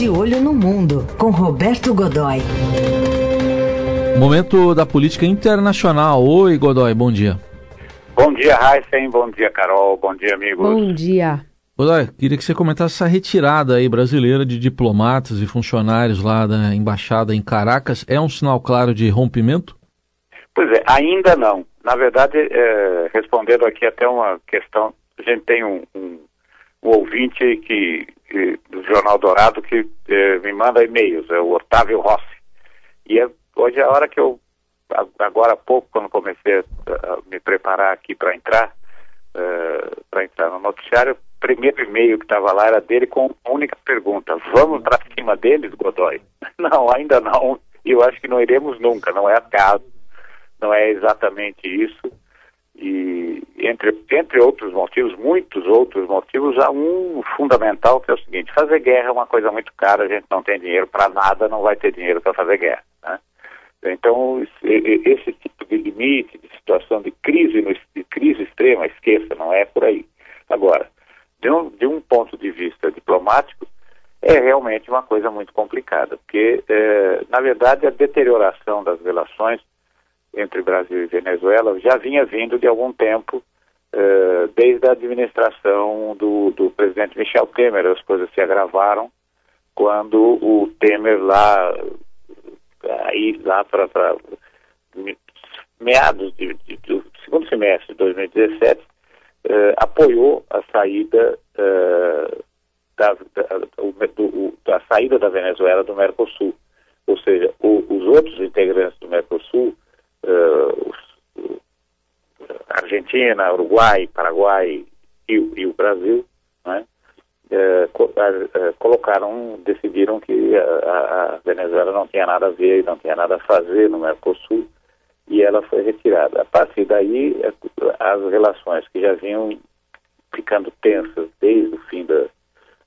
De Olho no Mundo, com Roberto Godoy. Momento da política internacional. Oi, Godoy, bom dia. Bom dia, Heisen. Bom dia, Carol. Bom dia, amigos. Bom dia. Godoy, queria que você comentasse essa retirada aí brasileira de diplomatas e funcionários lá da embaixada em Caracas. É um sinal claro de rompimento? Pois é, ainda não. Na verdade, é, respondendo aqui até uma questão, a gente tem um, um, um ouvinte que, que, do Jornal Dourado que é, me manda e-mails, é o Otávio Rossi. E é, hoje é a hora que eu, agora há pouco, quando comecei a, a me preparar aqui para entrar, é, para entrar no noticiário, o primeiro e-mail que estava lá era dele com a única pergunta: vamos para cima deles, Godoy? Não, ainda não. E eu acho que não iremos nunca, não é acaso não é exatamente isso. E entre, entre outros motivos, muitos outros motivos, há um fundamental que é o seguinte: fazer guerra é uma coisa muito cara, a gente não tem dinheiro para nada, não vai ter dinheiro para fazer guerra. Né? Então, esse tipo de limite, de situação de crise, de crise extrema, esqueça, não é por aí. Agora, de um, de um ponto de vista diplomático, é realmente uma coisa muito complicada, porque, é, na verdade, a deterioração das relações entre Brasil e Venezuela já vinha vindo de algum tempo, uh, desde a administração do, do presidente Michel Temer. As coisas se agravaram quando o Temer lá, aí lá para meados de, de, do segundo semestre de 2017, uh, eh, apoiou a saída uh, da, da, do, da saída da Venezuela do Mercosul. Ou seja, o, os outros integrantes do Mercosul uh, Argentina, Uruguai, Paraguai e, e o Brasil, né, uh, colocaram, decidiram que a, a, Venezuela não tinha nada a ver, não tinha nada a fazer no Mercosul e ela foi retirada. A partir daí, as relações que já vinham ficando tensas desde o fim da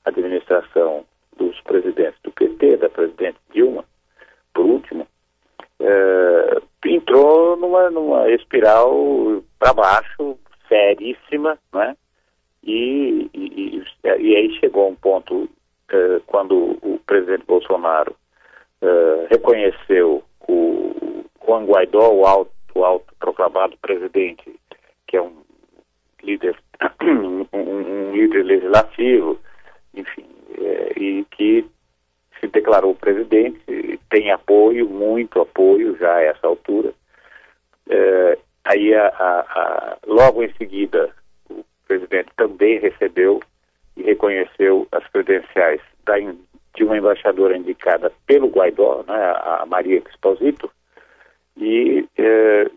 administração dos presidentes do PT, da presidente Dilma, por último, entrou numa, numa espiral para baixo, seríssima, né? E, e, e, aí chegou um ponto é, quando o presidente Bolsonaro é, reconheceu o Juan Guaidó, o alto, o autoproclamado presidente, que é um líder, um, um líder legislativo, enfim, é, e que se declarou presidente, tem apoio, muito apoio já a essa altura. É, aí, a, a, a, logo em seguida, o presidente também recebeu e reconheceu as credenciais da, de uma embaixadora indicada pelo Guaidó, né, a Maria Exposito, e, é,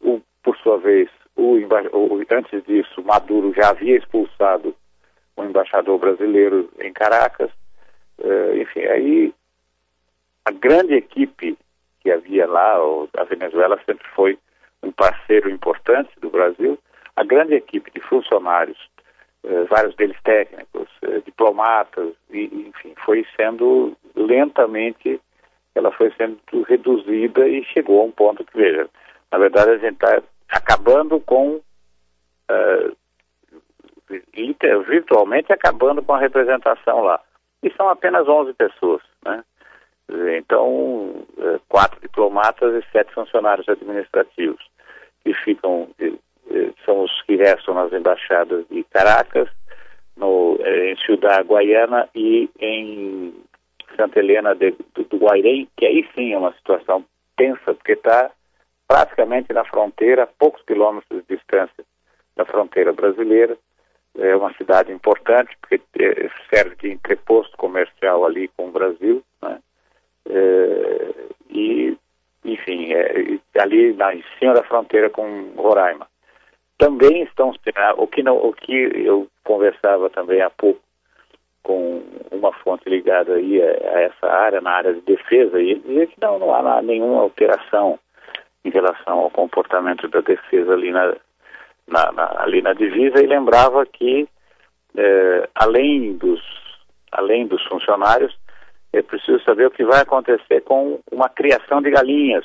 o, por sua vez, o, o, antes disso, Maduro já havia expulsado um embaixador brasileiro em Caracas, Uh, enfim, aí a grande equipe que havia lá, a Venezuela sempre foi um parceiro importante do Brasil, a grande equipe de funcionários, uh, vários deles técnicos, uh, diplomatas, e, enfim, foi sendo lentamente, ela foi sendo reduzida e chegou a um ponto que, veja, na verdade a gente está acabando com virtualmente acabando com a representação lá e são apenas 11 pessoas, né? Então, é, quatro diplomatas e sete funcionários administrativos que ficam, são os que restam nas embaixadas de Caracas, no, é, em Ciudad Guaiana e em Santa Helena de, do, do Guairém, que aí sim é uma situação tensa, porque está praticamente na fronteira, a poucos quilômetros de distância da fronteira brasileira, é uma cidade importante, porque é, serve de entreposto comercial ali com o Brasil, né? É, e, enfim, é, ali na, em cima da fronteira com Roraima. Também estão, o que, não, o que eu conversava também há pouco com uma fonte ligada aí a, essa área, na área de defesa, e ele dizia que não, não há nenhuma alteração em relação ao comportamento da defesa ali na, na, na, ali na divisa e lembrava que, é, além, dos, além dos funcionários, é preciso saber o que vai acontecer com uma criação de galinhas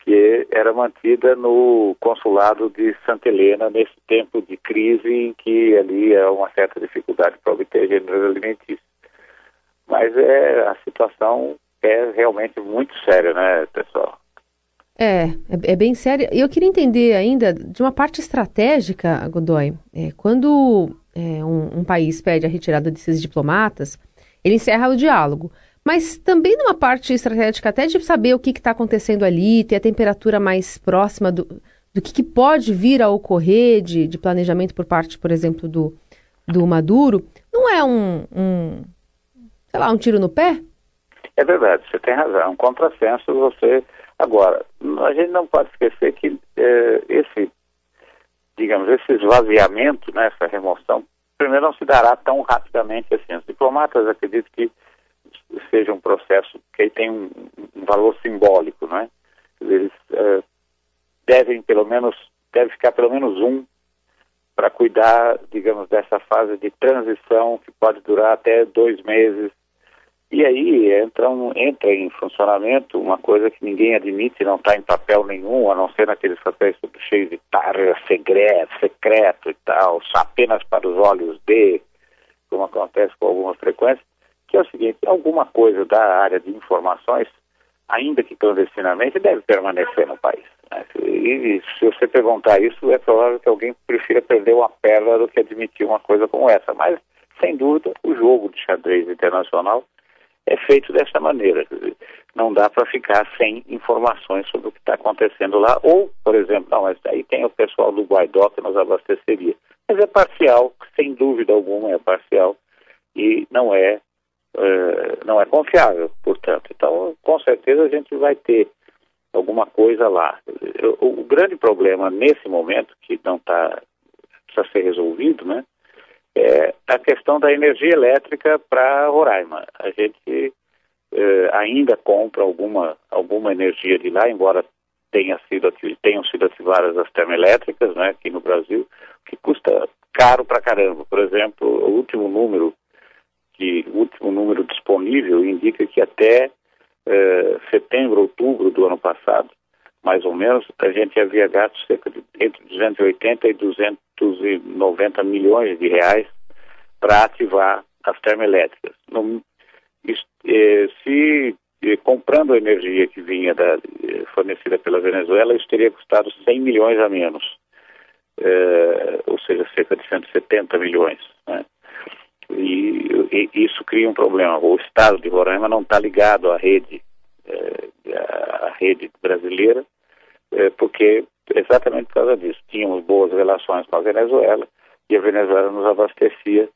que era mantida no consulado de Santa Helena nesse tempo de crise em que ali há uma certa dificuldade para obter gêneros alimentícios. Mas é, a situação é realmente muito séria, né, pessoal? É, é, é bem sério. Eu queria entender ainda de uma parte estratégica, Godoy. É, quando é, um, um, país pede a retirada desses diplomatas, ele encerra o diálogo. Mas também numa parte estratégica, até de saber o que está acontecendo ali, ter a temperatura mais próxima do, do que, que pode vir a ocorrer de, de, planejamento por parte, por exemplo, do, do Maduro, não é um, um, sei lá, um tiro no pé? É verdade, você tem razão. É um contrassenso você Agora, a gente não pode esquecer que eh, esse, digamos, esse esvaziamento, né, essa remoção, primeiro não se dará tão rapidamente assim. Os diplomatas acreditam que seja um processo que tem um, um valor simbólico, né? Eles eh, devem pelo menos, deve ficar pelo menos um para cuidar, digamos, dessa fase de transição que pode durar até dois meses, e aí entra, um, entra em funcionamento uma coisa que ninguém admite, não está em papel nenhum, a não ser naqueles papéis cheios de tarja, segredo, secreto e tal, apenas para os olhos de, como acontece com alguma frequência, que é o seguinte, alguma coisa da área de informações, ainda que clandestinamente, deve permanecer no país. Né? E se você perguntar isso, é provável que alguém prefira perder uma perna do que admitir uma coisa como essa. Mas, sem dúvida, o jogo de xadrez internacional é feito dessa maneira. Não dá para ficar sem informações sobre o que está acontecendo lá. Ou, por exemplo, não, mas aí tem o pessoal do Guaidó que nos abasteceria. Mas é parcial, sem dúvida alguma é parcial e não é, uh, não é confiável, portanto. Então, com certeza a gente vai ter alguma coisa lá. O, o grande problema nesse momento, que não está, precisa ser resolvido, né? é a questão da energia elétrica para Roraima. A gente eh, ainda compra alguma, alguma energia de lá, embora tenha sido, tenham sido ativadas as termoelétricas né, aqui no Brasil, que custa caro para caramba. Por exemplo, o último número, que, o último número disponível indica que até eh, setembro, outubro do ano passado, mais ou menos, a gente havia gasto cerca de entre 280 e 290 milhões de reais para ativar as termoelétricas. No, eh, se eh, comprando a energia que vinha da, fornecida pela Venezuela, isso teria custado 100 milhões a menos, ou seja, cerca de 170 milhões. E, isso cria um problema. O estado de Roraima não está ligado à rede, à rede brasileira, porque exatamente por causa disso. Tínhamos boas relações com a Venezuela e a Venezuela nos abastecia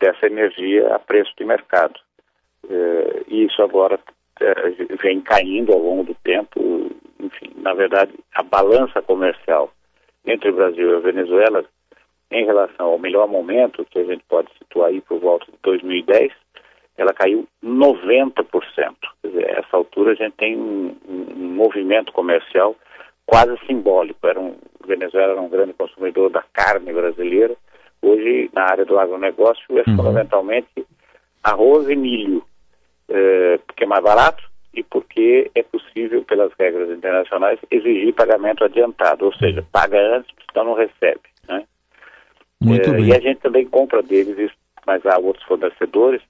dessa energia a preço de mercado. É, e isso agora vem caindo ao longo do tempo. Enfim, na verdade, a balança comercial entre o Brasil e a Venezuela, em relação ao melhor momento, que a gente pode situar aí por volta de 2010, ela caiu 90%. Quer dizer, essa altura a gente tem um, um movimento comercial quase simbólico. Era um, Venezuela era um grande consumidor da carne brasileira. Hoje, na área do agronegócio, é uhum. fundamentalmente arroz e milho, é, porque é mais barato e porque é possível, pelas regras internacionais, exigir pagamento adiantado, ou seja, paga antes, então não recebe. Muito é, bem. E a gente também compra deles, mas há outros fornecedores,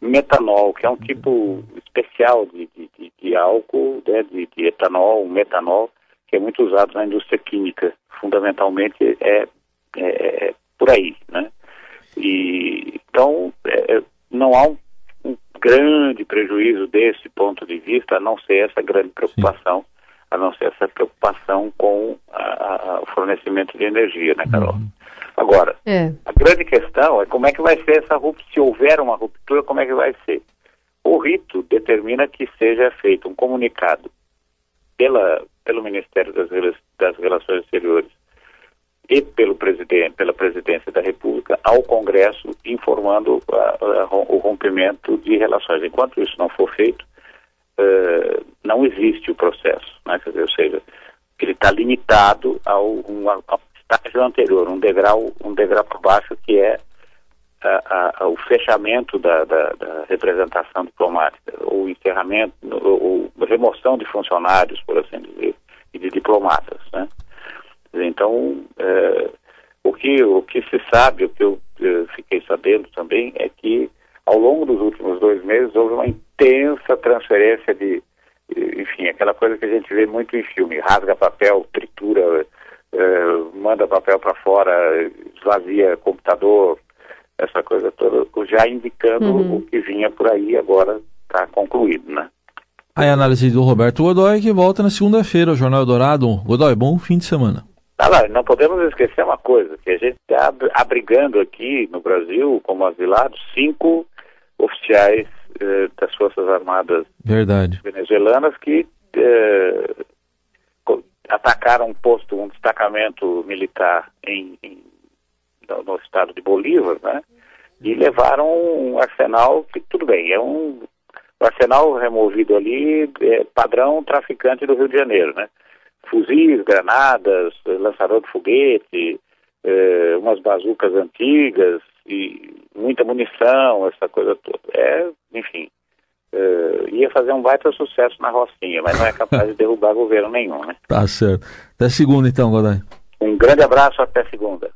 metanol, que é um tipo especial de, de, de álcool, né, de, de etanol, metanol, que é muito usado na indústria química. Fundamentalmente é, é, é por aí, né? E, então, é, é, não há um, um, grande prejuízo desse ponto de vista, a não ser essa grande preocupação, Sim. a não ser essa preocupação com a, a, o fornecimento de energia, né, Carol? Uhum. Agora, é. a grande questão é como é que vai ser essa ruptura, se houver uma ruptura, como é que vai ser? O rito determina que seja feito um comunicado pela, pelo Ministério das, das Relações Exteriores e pelo presidente, pela presidência da República ao Congresso informando o rompimento de relações. Enquanto isso não for feito, uh, não existe o processo, né? Quer dizer, ou seja, ele está limitado ao, um, ao estágio anterior, um degrau, um degrau por baixo que é a, a, o fechamento da, da, da, representação diplomática, ou encerramento, ou, ou remoção de funcionários, por assim dizer, e de diplomatas, né? Então, é, o, que, o que se sabe, o que eu, eu fiquei sabendo também, é que ao longo dos últimos dois meses houve uma intensa transferência de, enfim, aquela coisa que a gente vê muito em filme, rasga papel, tritura, manda papel para fora, esvazia computador, essa coisa toda, já indicando uhum. o que vinha por aí, agora está concluído, né? Aí a análise do Roberto Godoy, que volta na segunda-feira, o Jornal Dourado. Godoy, bom fim de semana. Ah, lá, não podemos esquecer uma coisa, que a gente está abrigando aqui no Brasil, como asilados, cinco oficiais eh, das Forças Armadas Verdade. venezuelanas que eh, atacaram um posto, um destacamento militar em, em no, estado de Bolívar, né? E levaram um arsenal que, tudo bem, é um arsenal removido ali, é, padrão traficante do Rio de Janeiro, né? Fuzis, granadas, lançador de foguete, é, umas bazucas antigas e muita munição, essa coisa toda. É, enfim, é, ia fazer um baita sucesso na Rocinha, mas não é capaz de derrubar governo nenhum, né? Tá certo. Até segunda então, Godoy. Um grande abraço, até segunda.